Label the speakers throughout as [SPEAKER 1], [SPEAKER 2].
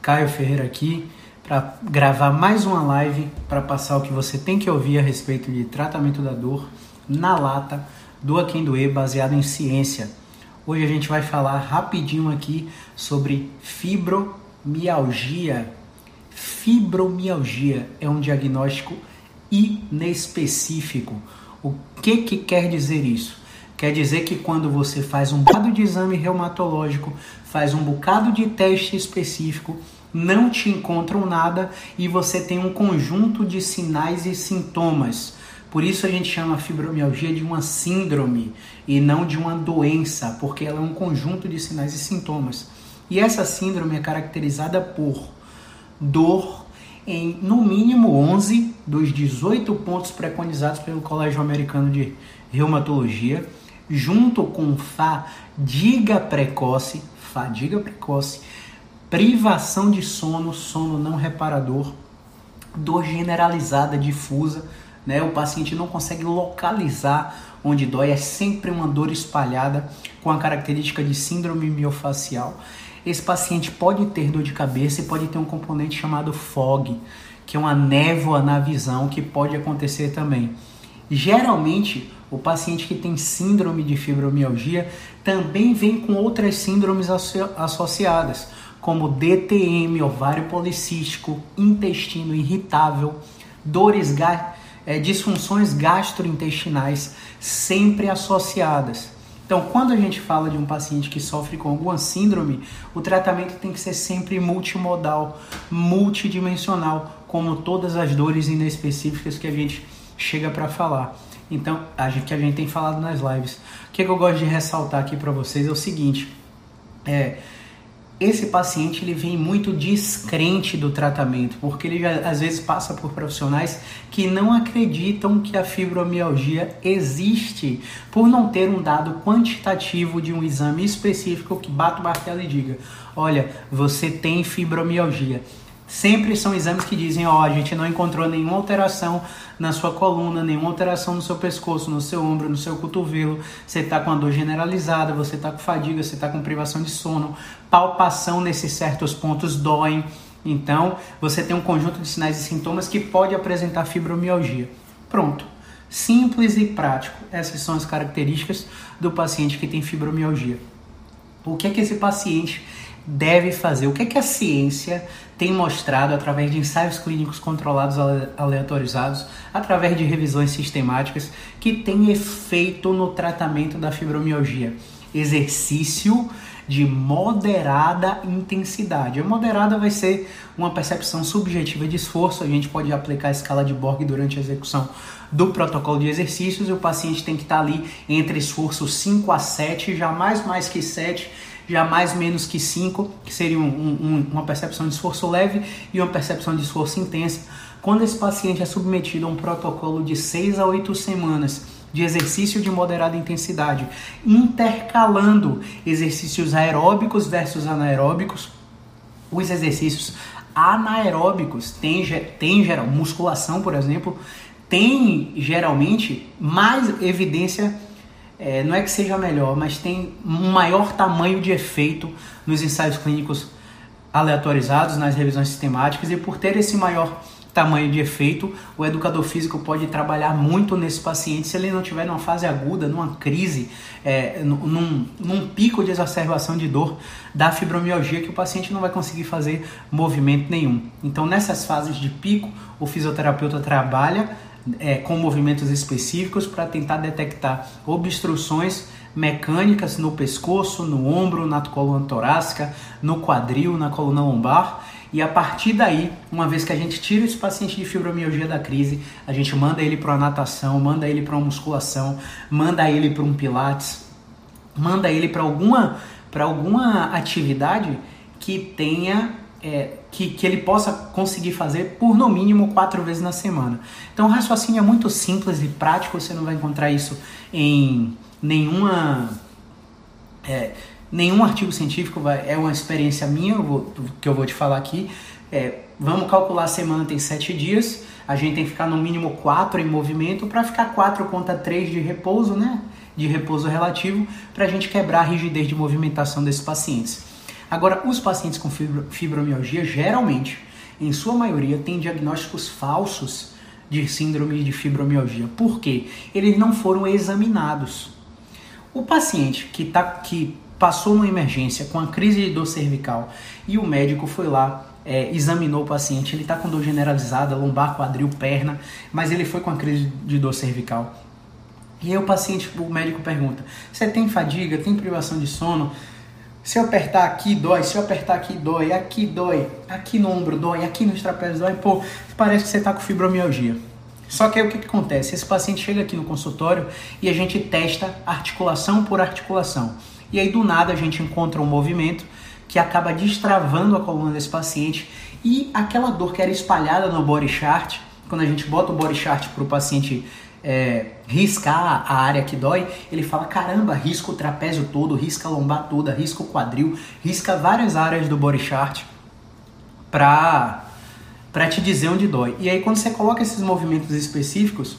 [SPEAKER 1] Caio Ferreira aqui para gravar mais uma live para passar o que você tem que ouvir a respeito de tratamento da dor na lata, doa quem doer, baseado em ciência. Hoje a gente vai falar rapidinho aqui sobre fibromialgia. Fibromialgia é um diagnóstico inespecífico. O que, que quer dizer isso? Quer dizer que quando você faz um bocado de exame reumatológico, faz um bocado de teste específico, não te encontram nada e você tem um conjunto de sinais e sintomas. Por isso a gente chama a fibromialgia de uma síndrome e não de uma doença, porque ela é um conjunto de sinais e sintomas. E essa síndrome é caracterizada por dor em no mínimo 11 dos 18 pontos preconizados pelo Colégio Americano de Reumatologia, junto com fadiga precoce, fadiga precoce, privação de sono, sono não reparador, dor generalizada difusa, né? O paciente não consegue localizar onde dói, é sempre uma dor espalhada com a característica de síndrome miofacial. Esse paciente pode ter dor de cabeça e pode ter um componente chamado fog, que é uma névoa na visão que pode acontecer também. Geralmente, o paciente que tem síndrome de fibromialgia também vem com outras síndromes associadas, como DTM, ovário policístico, intestino irritável, dores, é, disfunções gastrointestinais sempre associadas. Então, quando a gente fala de um paciente que sofre com alguma síndrome, o tratamento tem que ser sempre multimodal, multidimensional, como todas as dores inespecíficas que a gente chega para falar. Então, a gente, que a gente tem falado nas lives. O que, é que eu gosto de ressaltar aqui para vocês é o seguinte: é, esse paciente ele vem muito descrente do tratamento, porque ele já, às vezes passa por profissionais que não acreditam que a fibromialgia existe, por não ter um dado quantitativo de um exame específico que bata o martelo e diga: olha, você tem fibromialgia. Sempre são exames que dizem, ó, oh, a gente não encontrou nenhuma alteração na sua coluna, nenhuma alteração no seu pescoço, no seu ombro, no seu cotovelo. Você está com a dor generalizada, você está com fadiga, você está com privação de sono, palpação nesses certos pontos doem. Então, você tem um conjunto de sinais e sintomas que pode apresentar fibromialgia. Pronto. Simples e prático. Essas são as características do paciente que tem fibromialgia. O que é que esse paciente deve fazer? O que é que a ciência tem mostrado através de ensaios clínicos controlados aleatorizados, através de revisões sistemáticas, que tem efeito no tratamento da fibromialgia? Exercício de moderada intensidade. A moderada vai ser uma percepção subjetiva de esforço. A gente pode aplicar a escala de Borg durante a execução do protocolo de exercícios e o paciente tem que estar ali entre esforço 5 a 7, jamais mais que 7 jamais menos que 5, que seria um, um, uma percepção de esforço leve e uma percepção de esforço intensa. Quando esse paciente é submetido a um protocolo de 6 a 8 semanas de exercício de moderada intensidade, intercalando exercícios aeróbicos versus anaeróbicos, os exercícios anaeróbicos têm, tem geral, musculação, por exemplo, tem geralmente mais evidência é, não é que seja melhor, mas tem um maior tamanho de efeito nos ensaios clínicos aleatorizados, nas revisões sistemáticas, e por ter esse maior tamanho de efeito, o educador físico pode trabalhar muito nesse paciente se ele não tiver numa fase aguda, numa crise, é, num, num pico de exacerbação de dor da fibromialgia que o paciente não vai conseguir fazer movimento nenhum. Então, nessas fases de pico, o fisioterapeuta trabalha é, com movimentos específicos para tentar detectar obstruções mecânicas no pescoço, no ombro, na coluna torácica, no quadril, na coluna lombar. E a partir daí, uma vez que a gente tira esse paciente de fibromialgia da crise, a gente manda ele para uma natação, manda ele para uma musculação, manda ele para um pilates, manda ele para alguma, alguma atividade que tenha é, que, que ele possa conseguir fazer por no mínimo quatro vezes na semana. Então o raciocínio é muito simples e prático, você não vai encontrar isso em nenhuma. É, nenhum artigo científico, vai, é uma experiência minha eu vou, que eu vou te falar aqui. É, vamos calcular a semana tem sete dias, a gente tem que ficar no mínimo quatro em movimento para ficar quatro conta três de repouso, né? De repouso relativo, para a gente quebrar a rigidez de movimentação desses pacientes. Agora, os pacientes com fibromialgia, geralmente, em sua maioria, têm diagnósticos falsos de síndrome de fibromialgia. Por quê? Eles não foram examinados. O paciente que, tá, que passou numa emergência com a crise de dor cervical e o médico foi lá, é, examinou o paciente, ele está com dor generalizada, lombar, quadril, perna, mas ele foi com a crise de dor cervical. E aí o paciente, o médico pergunta: Você tem fadiga? Tem privação de sono? Se eu apertar aqui, dói. Se eu apertar aqui, dói. Aqui, dói. Aqui no ombro, dói. Aqui nos trapézios, dói. Pô, parece que você está com fibromialgia. Só que aí o que, que acontece? Esse paciente chega aqui no consultório e a gente testa articulação por articulação. E aí do nada a gente encontra um movimento que acaba destravando a coluna desse paciente e aquela dor que era espalhada no body chart, quando a gente bota o body chart para o paciente é, riscar a área que dói, ele fala: caramba, risca o trapézio todo, risca a lombar toda, risca o quadril, risca várias áreas do body chart para para te dizer onde dói. E aí quando você coloca esses movimentos específicos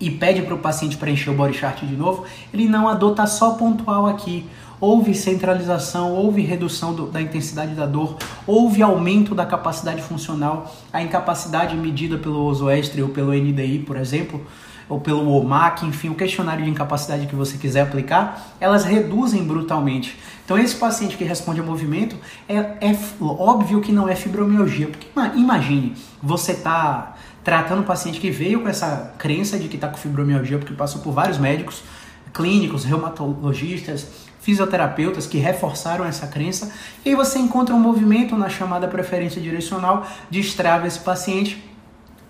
[SPEAKER 1] e pede para o paciente preencher o body chart de novo, ele não adota só pontual aqui houve centralização, houve redução do, da intensidade da dor, houve aumento da capacidade funcional, a incapacidade medida pelo Osoestre ou pelo NDI, por exemplo, ou pelo OMAC, enfim, o questionário de incapacidade que você quiser aplicar, elas reduzem brutalmente. Então, esse paciente que responde ao movimento, é, é óbvio que não é fibromialgia, porque imagine, você está tratando um paciente que veio com essa crença de que está com fibromialgia, porque passou por vários médicos, clínicos, reumatologistas, fisioterapeutas que reforçaram essa crença, e aí você encontra um movimento na chamada preferência direcional, destrava esse paciente,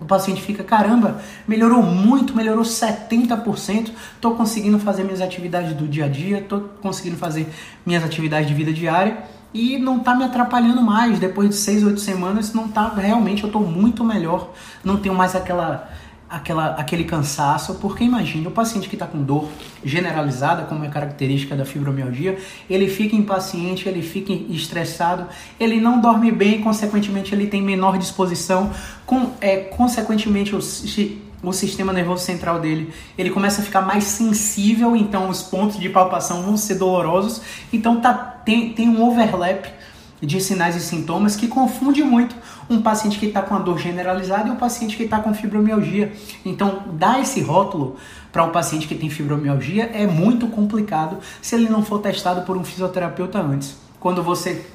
[SPEAKER 1] o paciente fica, caramba, melhorou muito, melhorou 70%, estou conseguindo fazer minhas atividades do dia a dia, estou conseguindo fazer minhas atividades de vida diária e não está me atrapalhando mais. Depois de 6, 8 semanas, não tá realmente, eu estou muito melhor, não tenho mais aquela aquela, aquele cansaço, porque imagine, o paciente que está com dor generalizada, como é característica da fibromialgia, ele fica impaciente, ele fica estressado, ele não dorme bem, consequentemente ele tem menor disposição, com, é, consequentemente o, o sistema nervoso central dele ele começa a ficar mais sensível, então os pontos de palpação vão ser dolorosos, então tá, tem, tem um overlap de sinais e sintomas que confunde muito um paciente que está com a dor generalizada e um paciente que está com fibromialgia. Então, dar esse rótulo para um paciente que tem fibromialgia é muito complicado se ele não for testado por um fisioterapeuta antes. Quando você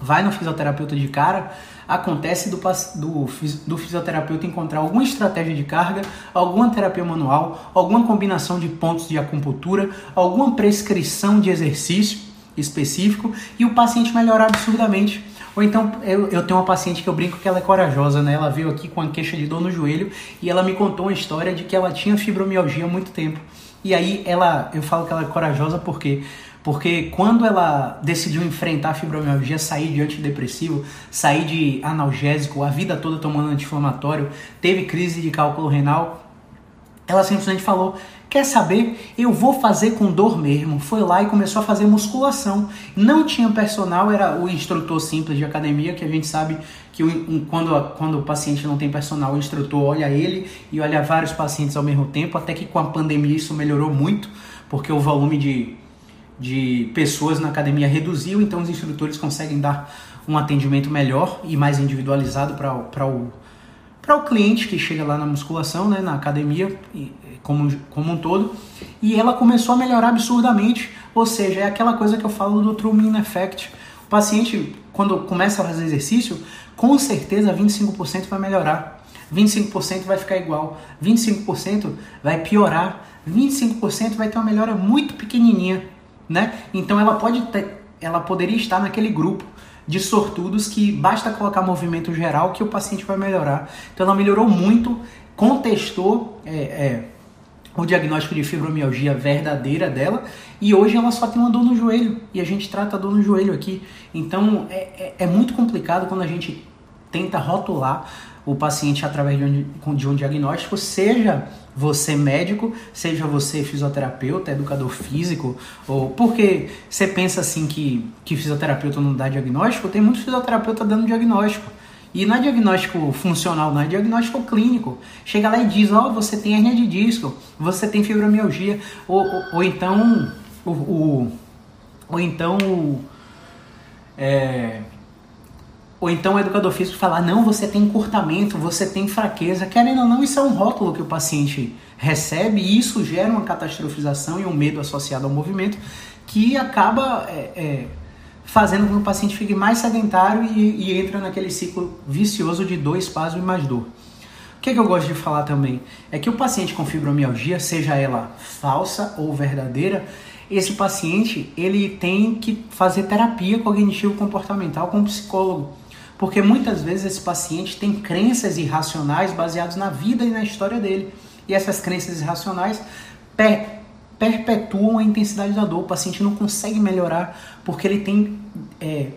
[SPEAKER 1] vai no fisioterapeuta de cara, acontece do, do, do, fisioterapeuta encontrar alguma estratégia de carga, alguma terapia manual, alguma combinação de pontos de acupuntura, alguma prescrição de exercício específico e o paciente melhorar absurdamente. Ou então eu, eu tenho uma paciente que eu brinco que ela é corajosa, né? Ela veio aqui com uma queixa de dor no joelho e ela me contou uma história de que ela tinha fibromialgia há muito tempo. E aí ela, eu falo que ela é corajosa porque porque quando ela decidiu enfrentar a fibromialgia, sair de antidepressivo, sair de analgésico, a vida toda tomando anti-inflamatório, teve crise de cálculo renal, ela simplesmente falou: Quer saber? Eu vou fazer com dor mesmo. Foi lá e começou a fazer musculação. Não tinha personal, era o instrutor simples de academia, que a gente sabe que quando, quando o paciente não tem personal, o instrutor olha ele e olha vários pacientes ao mesmo tempo, até que com a pandemia isso melhorou muito, porque o volume de, de pessoas na academia reduziu, então os instrutores conseguem dar um atendimento melhor e mais individualizado para o para o cliente que chega lá na musculação, né, na academia como, como um todo, e ela começou a melhorar absurdamente, ou seja, é aquela coisa que eu falo do True Mean Effect. O paciente, quando começa a fazer exercício, com certeza 25% vai melhorar, 25% vai ficar igual, 25% vai piorar, 25% vai ter uma melhora muito pequenininha, né? Então ela pode ter, ela poderia estar naquele grupo de sortudos que basta colocar movimento geral que o paciente vai melhorar. Então ela melhorou muito, contestou é, é, o diagnóstico de fibromialgia verdadeira dela e hoje ela só tem uma dor no joelho e a gente trata a dor no joelho aqui. Então é, é, é muito complicado quando a gente tenta rotular o paciente através de um, de um diagnóstico, seja você médico, seja você fisioterapeuta, educador físico, ou porque você pensa assim que, que fisioterapeuta não dá diagnóstico, tem muito fisioterapeuta dando diagnóstico. E não é diagnóstico funcional, não é diagnóstico clínico. Chega lá e diz, ó, oh, você tem hernia de disco, você tem fibromialgia, ou, ou, ou então o, o, ou então é, ou então o educador físico falar, não, você tem encurtamento, você tem fraqueza. Querendo ou não, isso é um rótulo que o paciente recebe e isso gera uma catastrofização e um medo associado ao movimento que acaba é, é, fazendo com que o paciente fique mais sedentário e, e entra naquele ciclo vicioso de dor, espasmo e mais dor. O que, é que eu gosto de falar também? É que o paciente com fibromialgia, seja ela falsa ou verdadeira, esse paciente ele tem que fazer terapia cognitivo-comportamental com um psicólogo. Porque muitas vezes esse paciente tem crenças irracionais baseadas na vida e na história dele. E essas crenças irracionais per perpetuam a intensidade da dor. O paciente não consegue melhorar porque ele tem é,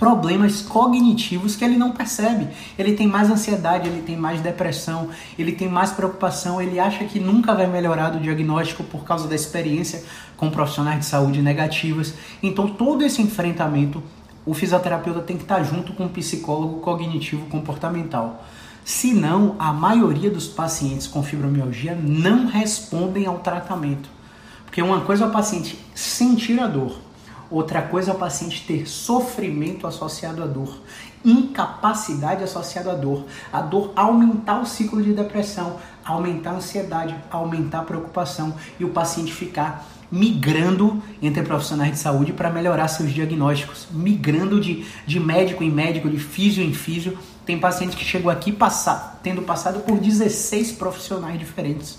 [SPEAKER 1] problemas cognitivos que ele não percebe. Ele tem mais ansiedade, ele tem mais depressão, ele tem mais preocupação, ele acha que nunca vai melhorar do diagnóstico por causa da experiência com profissionais de saúde negativas. Então, todo esse enfrentamento, o fisioterapeuta tem que estar junto com o psicólogo cognitivo comportamental. Senão, a maioria dos pacientes com fibromialgia não respondem ao tratamento. Porque uma coisa é o paciente sentir a dor, outra coisa é o paciente ter sofrimento associado à dor, incapacidade associada à dor, a dor aumentar o ciclo de depressão, aumentar a ansiedade, aumentar a preocupação e o paciente ficar migrando entre profissionais de saúde para melhorar seus diagnósticos, migrando de, de médico em médico, de físio em físio. Tem paciente que chegou aqui passar, tendo passado por 16 profissionais diferentes,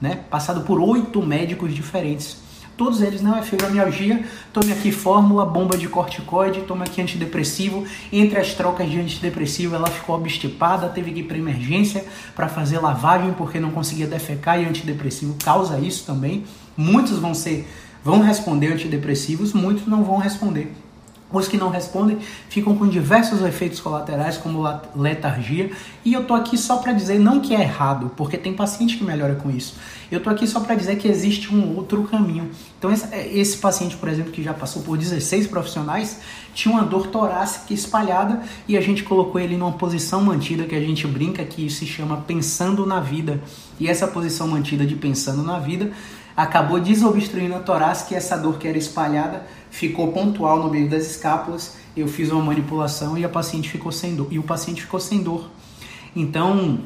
[SPEAKER 1] né? passado por oito médicos diferentes. Todos eles não é fibromialgia, tome aqui fórmula, bomba de corticoide, tome aqui antidepressivo. Entre as trocas de antidepressivo, ela ficou obstipada, teve que ir para emergência para fazer lavagem porque não conseguia defecar e antidepressivo causa isso também. Muitos vão ser vão responder antidepressivos, muitos não vão responder. Os que não respondem ficam com diversos efeitos colaterais, como letargia. E eu tô aqui só para dizer não que é errado, porque tem paciente que melhora com isso. Eu tô aqui só para dizer que existe um outro caminho. Então esse, esse, paciente, por exemplo, que já passou por 16 profissionais, tinha uma dor torácica espalhada e a gente colocou ele numa posição mantida que a gente brinca que se chama pensando na vida. E essa posição mantida de pensando na vida acabou desobstruindo a torácica e essa dor que era espalhada ficou pontual no meio das escápulas. Eu fiz uma manipulação e a paciente ficou sem dor. E o paciente ficou sem dor. Então,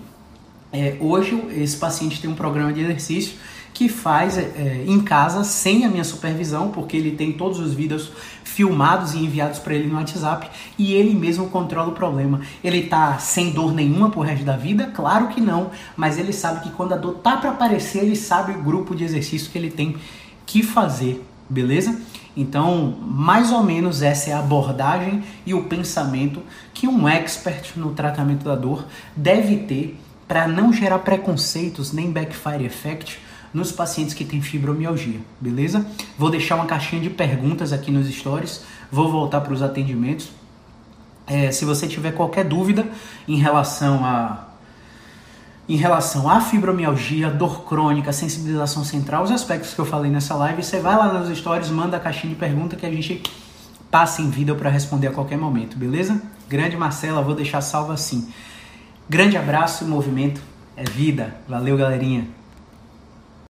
[SPEAKER 1] é, hoje esse paciente tem um programa de exercício que faz é, em casa sem a minha supervisão, porque ele tem todos os vídeos filmados e enviados para ele no WhatsApp e ele mesmo controla o problema. Ele tá sem dor nenhuma pro resto da vida? Claro que não, mas ele sabe que quando a dor tá para aparecer, ele sabe o grupo de exercício que ele tem que fazer, beleza? Então, mais ou menos essa é a abordagem e o pensamento que um expert no tratamento da dor deve ter para não gerar preconceitos nem backfire effect nos pacientes que têm fibromialgia, beleza? Vou deixar uma caixinha de perguntas aqui nos stories, vou voltar para os atendimentos. É, se você tiver qualquer dúvida em relação a em relação à fibromialgia, dor crônica, sensibilização central, os aspectos que eu falei nessa live, você vai lá nos stories, manda a caixinha de pergunta que a gente passa em vídeo para responder a qualquer momento, beleza? Grande Marcela, vou deixar salvo assim. Grande abraço, movimento é vida. Valeu, galerinha.